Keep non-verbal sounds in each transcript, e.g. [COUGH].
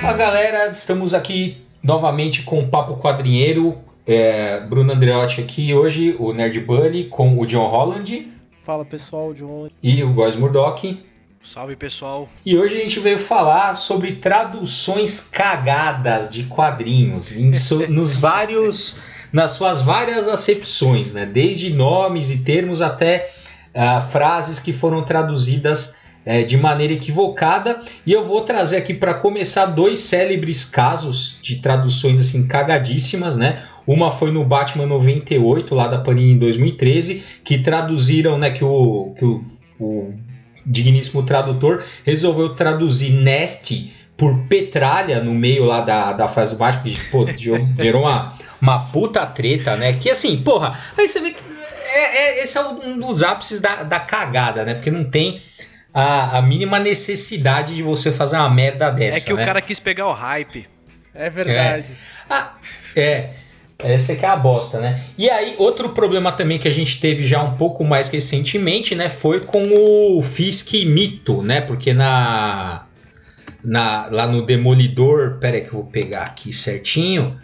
Fala galera, estamos aqui novamente com o Papo Quadrinheiro. É, Bruno Andreotti aqui hoje, o Nerd Bunny, com o John Holland. Fala pessoal, John. E o Góis Murdock. Salve pessoal. E hoje a gente veio falar sobre traduções cagadas de quadrinhos, [LAUGHS] nos vários, nas suas várias acepções, né? Desde nomes e termos até uh, frases que foram traduzidas é, de maneira equivocada. E eu vou trazer aqui para começar dois célebres casos de traduções assim cagadíssimas, né? Uma foi no Batman 98, lá da Panini em 2013, que traduziram, né, que o, que o, o digníssimo tradutor resolveu traduzir Nest por Petralha no meio lá da, da frase do Batman, que pô, gerou uma, uma puta treta, né? Que assim, porra, aí você vê que é, é, esse é um dos ápices da, da cagada, né? Porque não tem a, a mínima necessidade de você fazer uma merda dessa. É que né? o cara quis pegar o hype. É verdade. É. Ah, é. Essa que é a bosta, né? E aí, outro problema também que a gente teve já um pouco mais recentemente, né? Foi com o Fisk Mito, né? Porque na, na lá no Demolidor, pera aí que eu vou pegar aqui certinho.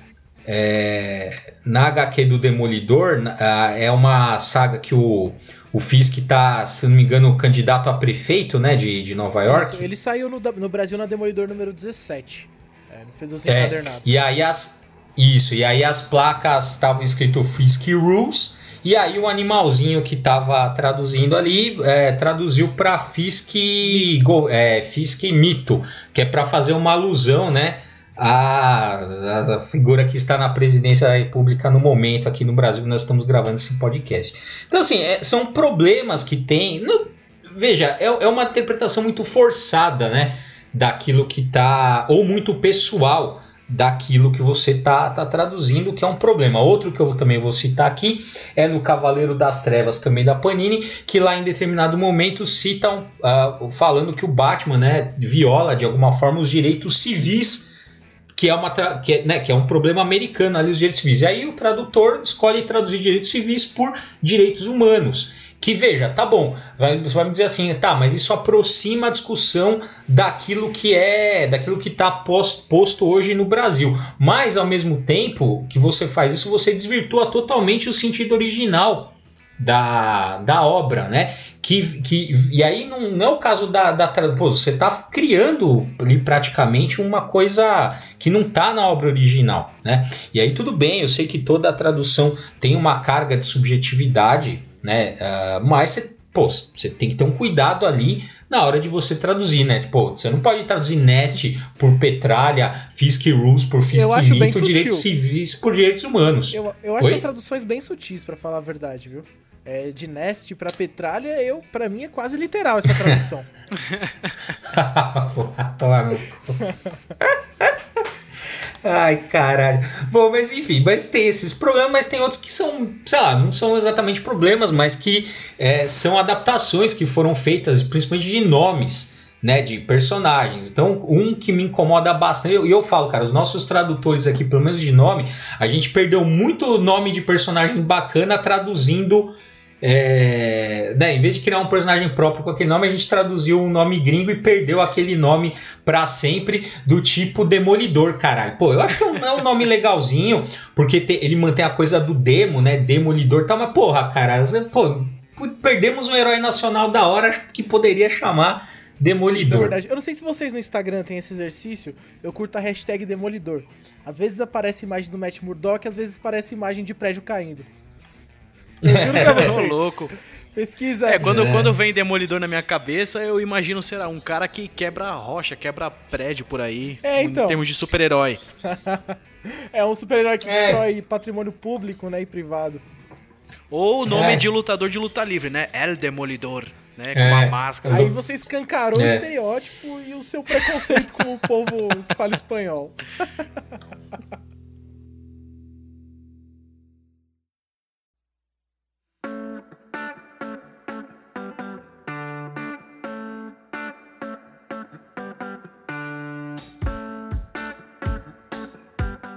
É, na HQ do Demolidor, é uma saga que o, o Fisk tá, se não me engano, candidato a prefeito, né, de, de Nova York. Isso, ele saiu no, no, Brasil na Demolidor número 17. É, fez é, e aí as isso, e aí as placas estavam escrito Fisk Rules, e aí o animalzinho que estava traduzindo ali é, traduziu para Fisk. É, Fisk Mito, que é para fazer uma alusão, né? A, a, figura que está na presidência da República no momento aqui no Brasil nós estamos gravando esse podcast. Então, assim, é, são problemas que tem. Veja, é, é uma interpretação muito forçada, né? Daquilo que está. ou muito pessoal daquilo que você tá, tá traduzindo, que é um problema. Outro que eu também vou citar aqui é no Cavaleiro das Trevas, também da Panini, que lá em determinado momento citam uh, falando que o Batman né, viola de alguma forma os direitos civis. Que é, uma que, é, né, que é um problema americano ali, os direitos civis. E aí o tradutor escolhe traduzir direitos civis por direitos humanos. Que veja, tá bom, vai, vai me dizer assim, tá, mas isso aproxima a discussão daquilo que é, daquilo que está posto, posto hoje no Brasil. Mas ao mesmo tempo que você faz isso, você desvirtua totalmente o sentido original da, da obra, né? Que, que, e aí não, não é o caso da, da pô, você está criando ali praticamente uma coisa que não está na obra original, né? E aí tudo bem, eu sei que toda a tradução tem uma carga de subjetividade, né? Uh, mas você, pô, você tem que ter um cuidado ali na hora de você traduzir, né? Pô, você não pode traduzir Nest por Petralha, Fisk Rules por Fisk Mito, direitos civis por direitos humanos. Eu, eu acho as traduções bem sutis, para falar a verdade, viu? É, de Nest para Petralha, eu para mim é quase literal essa tradução. [LAUGHS] [LAUGHS] Ai, caralho. Bom, mas enfim, mas tem esses problemas, mas tem outros que são, sei lá, não são exatamente problemas, mas que é, são adaptações que foram feitas, principalmente de nomes. Né, de personagens. Então, um que me incomoda bastante, e eu, eu falo, cara, os nossos tradutores aqui, pelo menos de nome, a gente perdeu muito nome de personagem bacana traduzindo é, né, em vez de criar um personagem próprio com aquele nome, a gente traduziu um nome gringo e perdeu aquele nome para sempre, do tipo Demolidor, caralho. Pô, eu acho que é um, é um nome legalzinho, porque te, ele mantém a coisa do demo, né? Demolidor tá, mas porra, cara, pô, perdemos um herói nacional da hora que poderia chamar Demolidor. É. Eu não sei se vocês no Instagram têm esse exercício, eu curto a hashtag Demolidor. Às vezes aparece imagem do Matt Murdock, às vezes aparece imagem de prédio caindo. Eu juro pra [LAUGHS] vocês. louco. Pesquisa. É, quando, é. quando vem Demolidor na minha cabeça, eu imagino, sei lá, um cara que quebra rocha, quebra prédio por aí. É, então. Em termos de super-herói. [LAUGHS] é um super-herói que é. destrói patrimônio público, né, e privado. Ou o nome é. de lutador de luta livre, né? El Demolidor. Né, com uma é. máscara. Aí você escancarou o é. estereótipo e o seu preconceito com o povo que fala espanhol. [LAUGHS]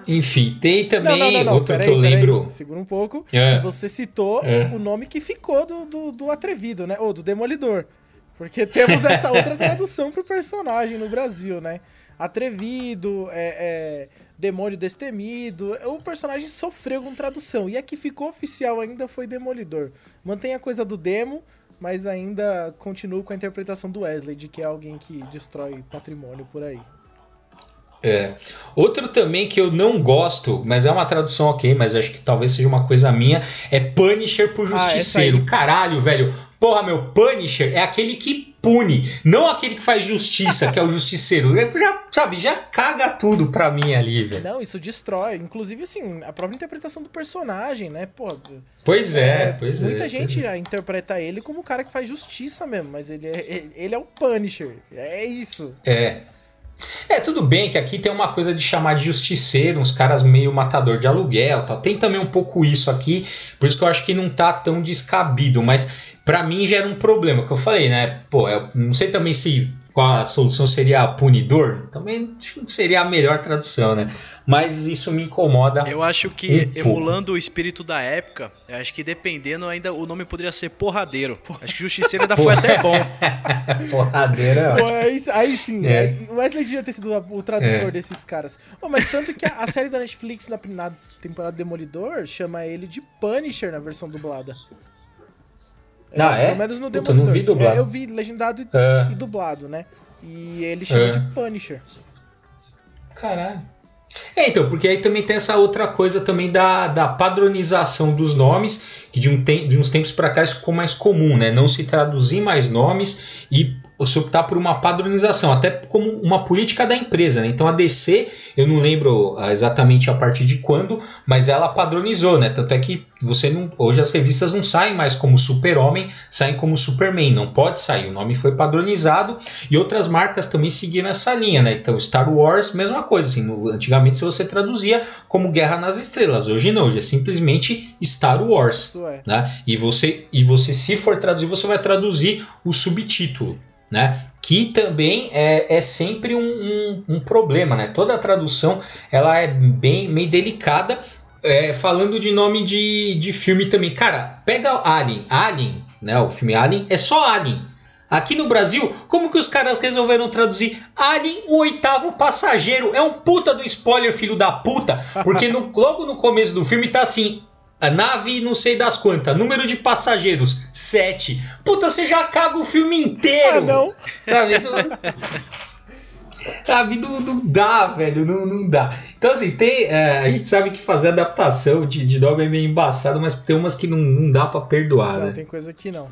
enfim, tem também não, não, não, outro peraí, que eu peraí, lembro. Segura um pouco. É. que Você citou É. o nome que ficou do, do, do atrevido, né? Ou do demolidor. Porque temos essa outra [LAUGHS] tradução pro personagem no Brasil, né? Atrevido, é, é, demônio destemido. O personagem sofreu com tradução. E a que ficou oficial ainda foi Demolidor. Mantém a coisa do demo, mas ainda continua com a interpretação do Wesley, de que é alguém que destrói patrimônio por aí. É. Outro também que eu não gosto, mas é uma tradução ok, mas acho que talvez seja uma coisa minha, é Punisher por Ah, Justiceiro. aí. Caralho, velho. Porra, meu, Punisher é aquele que pune, não aquele que faz justiça, que é o Justiceiro. É, Já, sabe, já caga tudo pra mim ali, velho. Não, isso destrói. Inclusive, assim, a própria interpretação do personagem, né? Pô, Pois é, pois é. muita gente é. interpreta ele como o cara que faz justiça mesmo, mas ele é, ele é o Punisher. É isso. É. É, tudo bem que aqui tem uma coisa de chamar de justiceiro, uns caras meio matador de aluguel tal. Tem também um pouco isso aqui, por isso que eu acho que não tá tão descabido, mas pra mim já era um problema, que eu falei, né? Pô, eu não sei também se qual a solução seria punidor, também acho que não seria a melhor tradução, né? Mas isso me incomoda. Eu acho que, Um pouco. emulando o espírito da época, eu acho que dependendo ainda o nome poderia ser Porradeiro. Acho que Justiceiro ainda foi [LAUGHS] até bom. [LAUGHS] Porradeira. Pô, aí, aí sim, É. o Wesley devia ter sido o tradutor desses caras. Mas tanto que a, a série da Netflix na, na temporada Demolidor chama ele de Punisher na versão dublada. Ah, é? Pelo menos no Puta, Demolidor. não vi dublado. É, eu vi legendado e, É. e dublado, né? E ele chama É. de Punisher. Caralho. É, então, porque aí também tem essa outra coisa também da, da padronização dos nomes, que de, um tem, de uns tempos para cá isso ficou mais comum, né? Não se traduzir mais nomes e se optar por uma padronização, até como uma política da empresa, né? Então a DC, eu não lembro ah, exatamente a partir de quando, mas ela padronizou, né? Tanto é que você não. Hoje as revistas não saem mais como Super-Homem, saem como Superman. Não pode sair. O nome foi padronizado e outras marcas também seguiram essa linha, né? Então, Star Wars, mesma coisa. Assim, no- antigamente, se você traduzia como Guerra nas Estrelas, hoje não, hoje é simplesmente Star Wars. É. Né? E, você, e você, se for traduzir, você vai traduzir o subtítulo. Né? Que também é, é sempre um, um- um problema, né? Toda a tradução ela é bem meio delicada. É, falando de nome de, de filme também, cara, pega Alien, Alien, né? O filme Alien é só Alien. Aqui no Brasil, como que os caras resolveram traduzir Alien, o oitavo passageiro? É um puta do spoiler, filho da puta, porque no- logo no começo do filme tá assim. A nave não sei das quantas, número de passageiros, 7. Puta, você já caga o filme inteiro. Ah, não. Sabe? Sabe, não, não dá, velho, não, não dá. Então, assim, tem, é, a gente sabe que fazer adaptação de, de nome é meio embaçado, mas tem umas que não, não dá pra perdoar, Não, né? tem coisa que não.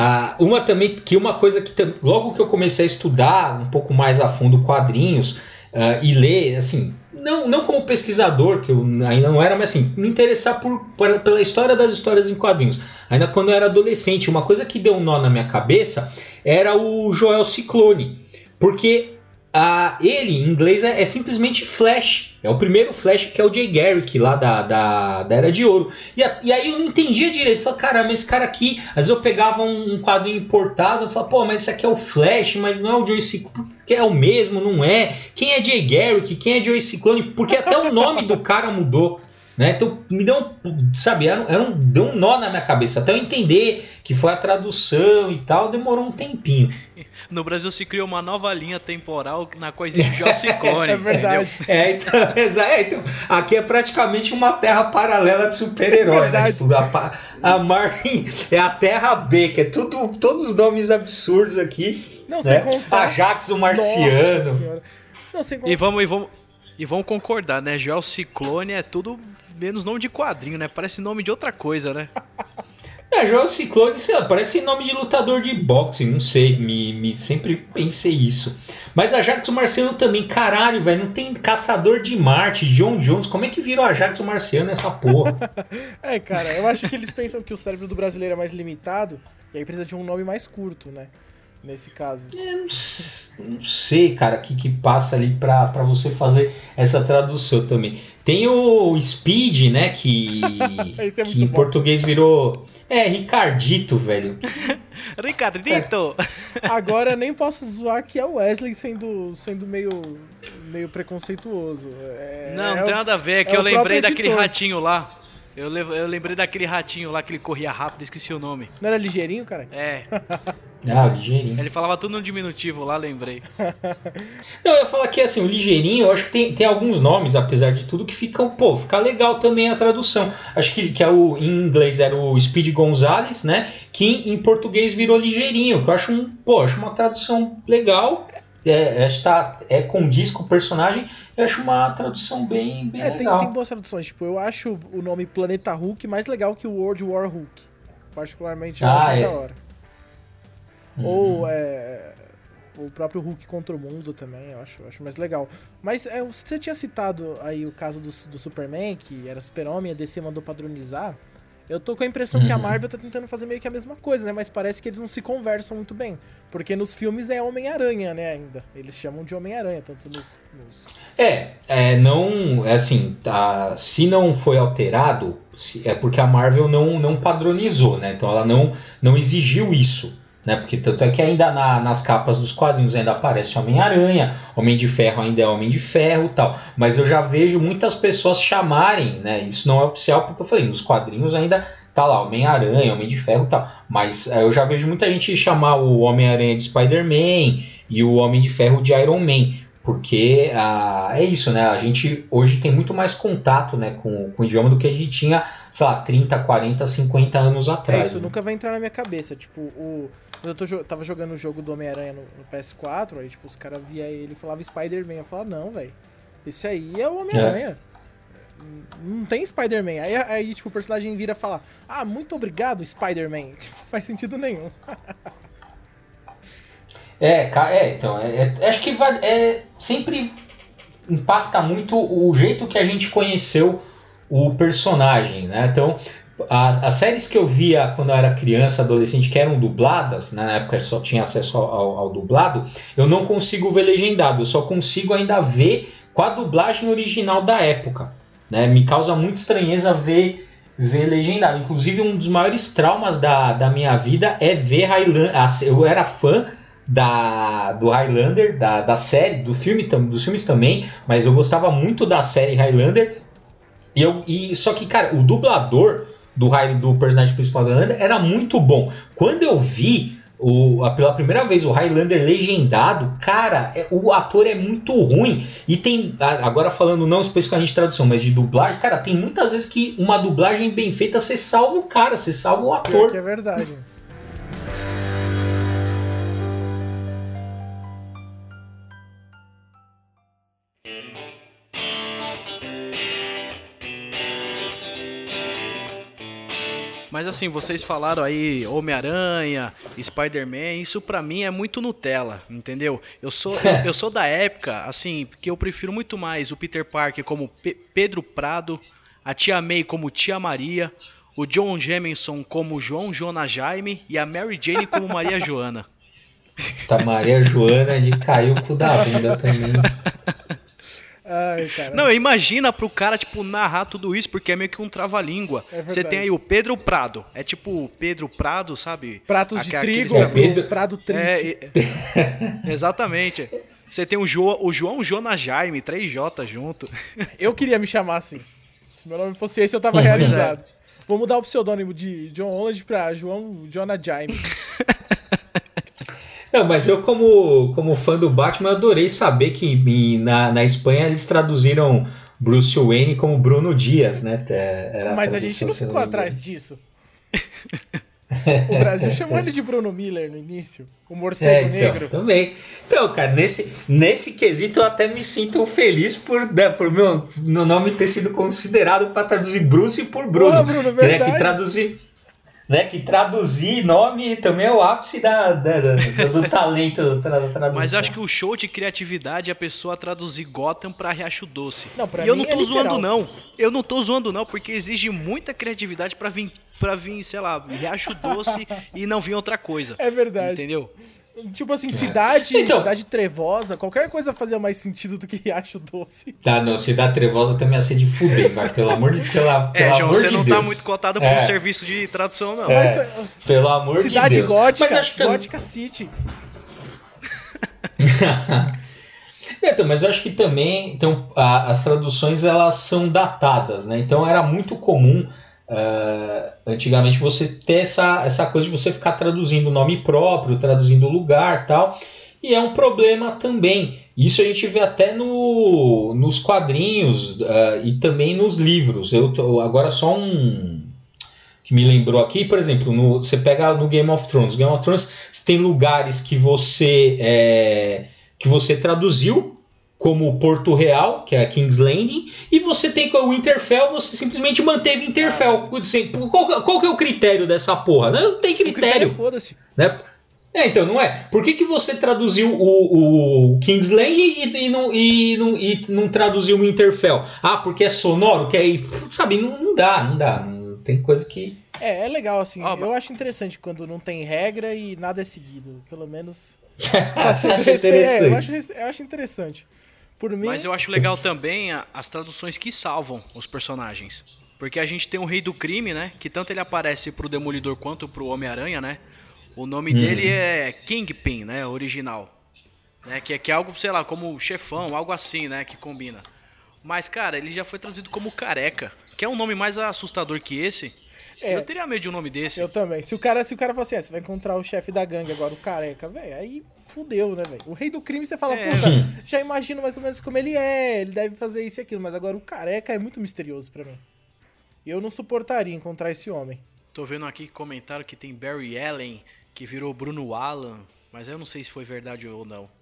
Ah, uma também, que uma coisa que logo que eu comecei a estudar um pouco mais a fundo quadrinhos ah, e ler, assim, não, não como pesquisador, que eu ainda não era, mas assim, me interessar por, por- pela história das histórias em quadrinhos. Ainda quando eu era adolescente, uma coisa que deu um nó na minha cabeça era o Joel Ciclone. Porque ah, ele, em inglês, é, é simplesmente Flash. É o primeiro Flash que é o Jay Garrick, lá da, da, da Era de Ouro. E, a- e aí eu não entendia direito. Eu falei, caramba, esse cara aqui. Às vezes eu pegava um, um quadrinho importado e falava, pô, mas esse aqui é o Flash, mas não é o Joey Ciclone. Que é o mesmo, não é? Quem é Jay Garrick? Quem é Joey Ciclone? Porque até o nome do cara mudou. Né? Então me deu um, sabe, era, um- era um, deu um nó na minha cabeça. Até eu entender que foi a tradução e tal, demorou um tempinho. [LAUGHS] No Brasil se criou uma nova linha temporal na qual existe o Geociclone. [LAUGHS] É verdade. É, então, [LAUGHS] é, então, aqui é praticamente uma terra paralela de super-herói, né? Verdade. Tipo, a, a Marvel é a Terra B, que é tudo, todos os nomes absurdos aqui. Não, né? sem contar. Ajax, o Marciano. Não, sem E vamos, e vamos, e vamos concordar, né? Geociclone é tudo menos nome de quadrinho, né? Parece nome de outra coisa, né? [LAUGHS] É, Joel Ciclone, sei lá, parece nome de lutador de boxe, não sei, me, me- sempre pensei isso. Mas Ajax o Marciano também, caralho, velho, não tem Caçador de Marte, John Jones, como é que virou Ajax o Marciano essa porra? [LAUGHS] É, cara, eu acho que eles pensam que o cérebro do brasileiro é mais limitado e aí precisa de um nome mais curto, né? Nesse caso. Eu não, não sei, cara, o que, que passa ali pra, pra você fazer essa tradução também. Tem o Speed, né? Que, [LAUGHS] é que em bom. português virou. É, Ricardito, velho. [LAUGHS] Ricardito! Agora nem posso zoar que é o Wesley sendo, sendo meio, meio preconceituoso. É- Não, não é tem o- nada a ver, é que é eu lembrei daquele editor. ratinho lá. Eu, eu lembrei daquele ratinho lá que ele corria rápido, esqueci o nome. Não era ligeirinho, cara? É, [LAUGHS] Ah, ligeirinho. ele falava tudo no diminutivo lá, lembrei. [LAUGHS] Não, eu ia falar que assim, o ligeirinho, eu acho que tem, tem alguns nomes, apesar de tudo, que ficam, pô, fica legal também a tradução. Acho que, que é o, em inglês era o Speed Gonzales, né? Que em, em português virou ligeirinho, que eu acho um, pô, acho uma tradução legal. É, está, é condiz com o personagem, eu acho uma tradução bem, bem É, tem, legal. tem boas traduções. Tipo, eu acho o nome Planeta Hulk mais legal que o World War Hulk. Particularmente, eu Ah, acho é. da hora. Uhum. Ou é, o próprio Hulk contra o mundo também, eu acho, eu acho mais legal. Mas é, você tinha citado aí o caso do, do Superman, que era Super-Homem, a DC mandou padronizar. Eu tô com a impressão que a Uhum. Marvel tá tentando fazer meio que a mesma coisa, né? Mas parece que eles não se conversam muito bem. Porque nos filmes é Homem-Aranha, né, ainda. Eles chamam de Homem-Aranha, tanto nos- nos É, é, não, é assim, tá, se não foi alterado, se- é porque a Marvel não, não padronizou, né? Então ela não, não exigiu isso, né? Porque tanto é que ainda na- nas capas dos quadrinhos ainda aparece Homem-Aranha, Homem de Ferro ainda é Homem de Ferro tal. Mas eu já vejo muitas pessoas chamarem, né? Isso não é oficial, porque eu falei, nos quadrinhos ainda tá lá, Homem-Aranha, Homem de Ferro tal. Mas é, eu já vejo muita gente chamar o Homem-Aranha de Spider-Man e o Homem de Ferro de Iron Man. Porque ah, é isso, né? A gente hoje tem muito mais contato né, com, com o idioma do que a gente tinha, sei lá, 30, 40, 50 anos É, atrás. isso né? nunca vai entrar na minha cabeça. Tipo, o. Eu tô tava jogando o jogo do Homem-Aranha no, no PS4, aí, tipo, os caras via ele e falava Spider-Man. Eu falava, não, velho. Esse aí é o Homem-Aranha. Não tem Spider-Man. Aí, aí, tipo, o personagem vira e fala, ah, muito obrigado, Spider-Man. [LAUGHS] Tipo, faz sentido nenhum. [LAUGHS] É, é, então, é, é- acho que é, sempre impacta muito o jeito que a gente conheceu o personagem, né? Então, as, as séries que eu via quando eu era criança, adolescente, que eram dubladas, né, na época eu só tinha acesso ao, ao- ao dublado, eu não consigo ver legendado, eu só consigo ainda ver com a dublagem original da época, né? Me causa muita estranheza ver ver legendado. Inclusive, um dos maiores traumas da, da minha vida é ver Highlander. Eu era fã da, do Highlander, da, da série, do filme, dos filmes também, mas eu gostava muito da série Highlander. E eu, e, só que, cara, o dublador do, do personagem principal do Highlander era muito bom. Quando eu vi o, a- pela primeira vez o Highlander legendado, cara, é- o ator é muito ruim. E tem, agora falando não especificamente de tradução, mas de dublagem, cara, tem muitas vezes que uma dublagem bem feita você salva o cara, você salva o ator. que é verdade. Assim, vocês falaram aí Homem-Aranha, Spider-Man, isso pra mim é muito Nutella, entendeu? Eu sou, eu, eu sou da época, assim, que eu prefiro muito mais o Peter Parker como Pe- Pedro Prado, a Tia May como Tia Maria, o John Jameson como João Jonas Jaime e a Mary Jane como Maria Joana. Tá Maria Joana de caiu o cu da bunda também. [LAUGHS] Ai, cara. Não, imagina pro cara, tipo, narrar tudo isso, porque é meio que um trava-língua. É. Você tem aí o Pedro Prado. É tipo o Pedro Prado, sabe? Pratos de Aquela- trigo, aqueles- Pedro- prado triste. É, e- [LAUGHS] exatamente. Você tem o, jo, o João Jonas Jaime, 3J junto. [LAUGHS] Eu queria me chamar assim. Se meu nome fosse esse, eu tava é. realizado. Vou mudar o pseudônimo de John Holland pra João Jonah Jaime. [LAUGHS] Não, mas eu, como, como fã do Batman, adorei saber que em- na, na Espanha eles traduziram Bruce Wayne como Bruno Dias, né? É, era Mas a gente não ficou atrás disso. O Brasil chamou ele de Bruno Miller no início. O morcego É, então, negro. também. Então, cara, nesse, nesse quesito eu até me sinto feliz por, né, por meu, meu nome ter sido considerado para traduzir Bruce por Bruno. Boa, Bruno, que, né, verdade. que traduzir. Né, que traduzir nome também é o ápice da, da- da- do talento da tra- tradução. Mas acho que o show de criatividade é a pessoa traduzir Gotham pra Riacho Doce. Não, pra e eu não é tô literal. zoando, não. Eu não tô zoando, não, porque exige muita criatividade pra vir, pra vir sei lá, Riacho Doce [LAUGHS] e não vir outra coisa. É verdade. Entendeu? Tipo assim, cidade, então, cidade trevosa, qualquer coisa fazia mais sentido do que [LAUGHS] Riacho Doce. Tá, não, cidade trevosa também ia ser de fuder, vai, pelo amor de pela, É, João, você de não tá Deus. tá muito cotado por é. um serviço de tradução, não. É, Mas, pelo amor de Deus. Cidade gótica, Mas acho que... gótica City. [LAUGHS] então, mas eu acho que também então, a, as traduções elas são datadas, né? Então era muito comum uh, antigamente você ter essa, essa coisa de você ficar traduzindo nome próprio, traduzindo lugar tal. E é um problema também. Isso a gente vê até no, nos quadrinhos uh, e também nos livros. Eu tô, agora só um que me lembrou aqui, por exemplo, no, você pega no Game of Thrones. Game of Thrones tem lugares que você é, que você traduziu como Porto Real, que é a King's Landing, e você tem com o Winterfell, você simplesmente manteve Winterfell. Qual, qual que é o critério dessa porra? Não tem critério. critério Foda-se. Né? É, então, não é? Por que, que você traduziu o, o King's Landing e, e, não, e, não, e não traduziu o Winterfell? Ah, porque é sonoro? Que aí, sabe, não, não dá, não dá. Tem coisa que... É, é legal, assim. Oh, eu acho interessante quando não tem regra e nada é seguido. Pelo menos... Você acha interessante? É, eu, acho, eu acho interessante. Por mim... Mas eu acho legal também as traduções que salvam os personagens. Porque a gente tem o Rei do Crime, né? Que tanto ele aparece pro Demolidor quanto pro Homem-Aranha, né? O nome hum. dele é Kingpin, né? Original. Né? Que, é, que é algo, sei lá, como chefão, algo assim, né? Que combina. Mas, cara, ele já foi traduzido como Careca. Que é um nome mais assustador que esse. É, eu teria medo de um nome desse. Eu também. Se o cara, se o cara falar assim, ah, você vai encontrar o chefe da gangue agora, o careca, velho, aí fudeu, né, velho? O rei do crime, você fala, é. puta, [LAUGHS] já imagino mais ou menos como ele é, ele deve fazer isso e aquilo, mas agora o careca é muito misterioso para mim. Eu não suportaria encontrar esse homem. Tô vendo aqui comentário que tem Barry Allen, que virou Bruno Allen, mas eu não sei se foi verdade ou não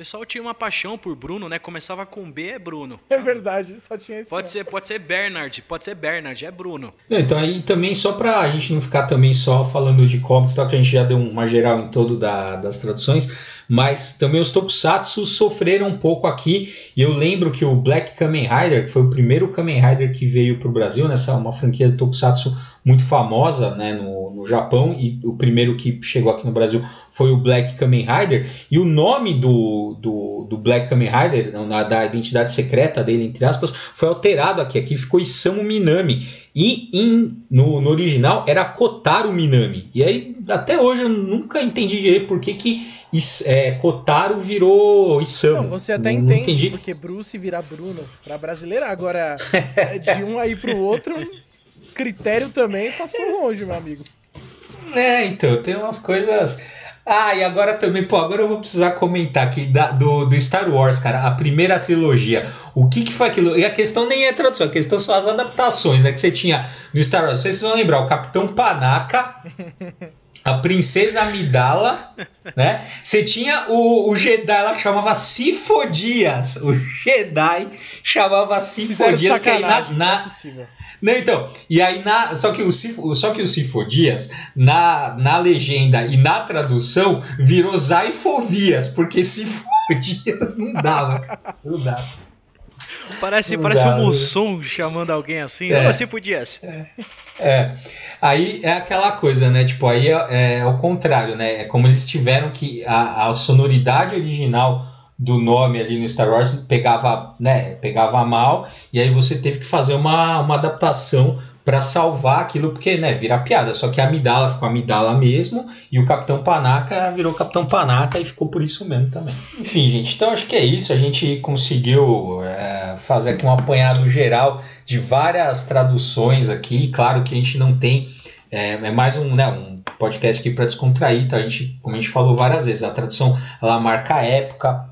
pessoal tinha uma paixão por Bruno, né? Começava com B, é Bruno. É verdade, só tinha esse. Pode ser, pode ser Bernard, pode ser Bernard, é Bruno. Então aí também só pra gente não ficar também só falando de comics, tá? Que a gente já deu uma geral em todo da, das traduções, mas também os Tokusatsu sofreram um pouco aqui. E eu lembro que o Black Kamen Rider, que foi o primeiro Kamen Rider que veio pro Brasil, nessa uma franquia de Tokusatsu muito famosa, né, no, no Japão e o primeiro que chegou aqui no Brasil foi o Black Kamen Rider, e o nome do, do, do Black Kamen Rider, da identidade secreta dele, entre aspas, foi alterado aqui. Aqui ficou Isamu Minami. E no, no original era Kotaro Minami. E aí, até hoje, eu nunca entendi direito por que, que é, Kotaro virou Isamu. Não, você até não, entende, entendi. porque Bruce virar Bruno pra brasileira. Agora, de um aí pro outro, critério também passou longe, meu amigo. É, então, tem umas coisas. Ah, e agora também, pô, agora eu vou precisar comentar aqui da, do, do Star Wars, cara, a primeira trilogia. O que que foi aquilo? E a questão nem é tradução, a questão são as adaptações, né? Que você tinha no Star Wars. Vocês vão lembrar, o Capitão Panaca, [LAUGHS] a Princesa Amidala, né? Você tinha o, o Jedi lá que chamava Sifodias. O Jedi chamava Sifodias, que aí na, na, é não, então, e aí na, só que o Cifo, só que o Cifo Dias na, na legenda e na tradução virou Zaifovias, porque Cifo Dias não dava, não dava. Parece, não parece dava, um Mussum chamando alguém assim, é, Cifo Dias. É, é, aí é aquela coisa, né, tipo, aí é, é o contrário, né, é como eles tiveram que, a, a sonoridade original do nome ali no Star Wars pegava, né, pegava mal, e aí você teve que fazer uma, uma adaptação para salvar aquilo, porque, né, vira piada. Só que a Amidala ficou Amidala mesmo, e o Capitão Panaca virou Capitão Panaca e ficou por isso mesmo também. Enfim, gente, então acho que é isso. A gente conseguiu é, fazer aqui um apanhado geral de várias traduções aqui. Claro que a gente não tem. É, é mais um, né, um podcast aqui para descontrair, tá? A gente, como a gente falou várias vezes, a tradução ela marca a época,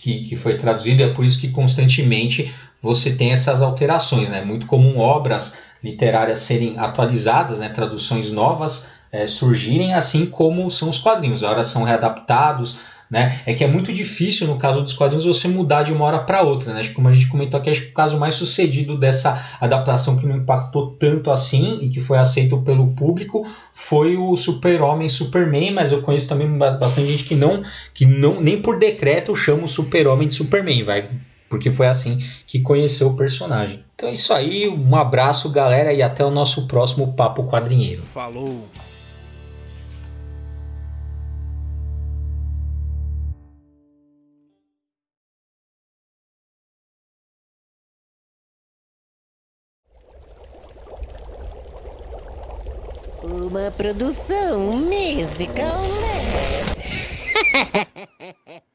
que, que foi traduzido, é por isso que constantemente você tem essas alterações. Né? É muito comum obras literárias serem atualizadas, né? traduções novas é, surgirem, assim como são os quadrinhos. Agora são readaptados, né? É que é muito difícil, no caso dos quadrinhos, você mudar de uma hora para outra. Né? Como a gente comentou aqui, acho que o caso mais sucedido dessa adaptação que não impactou tanto assim e que foi aceito pelo público foi o Super-Homem Superman, mas eu conheço também bastante gente que não, que não nem por decreto chama o Super-Homem de Superman, vai. Porque foi assim que conheceu o personagem. Então é isso aí, um abraço, galera, e até o nosso próximo Papo Quadrinheiro. Falou! Produção musical leve. [LAUGHS]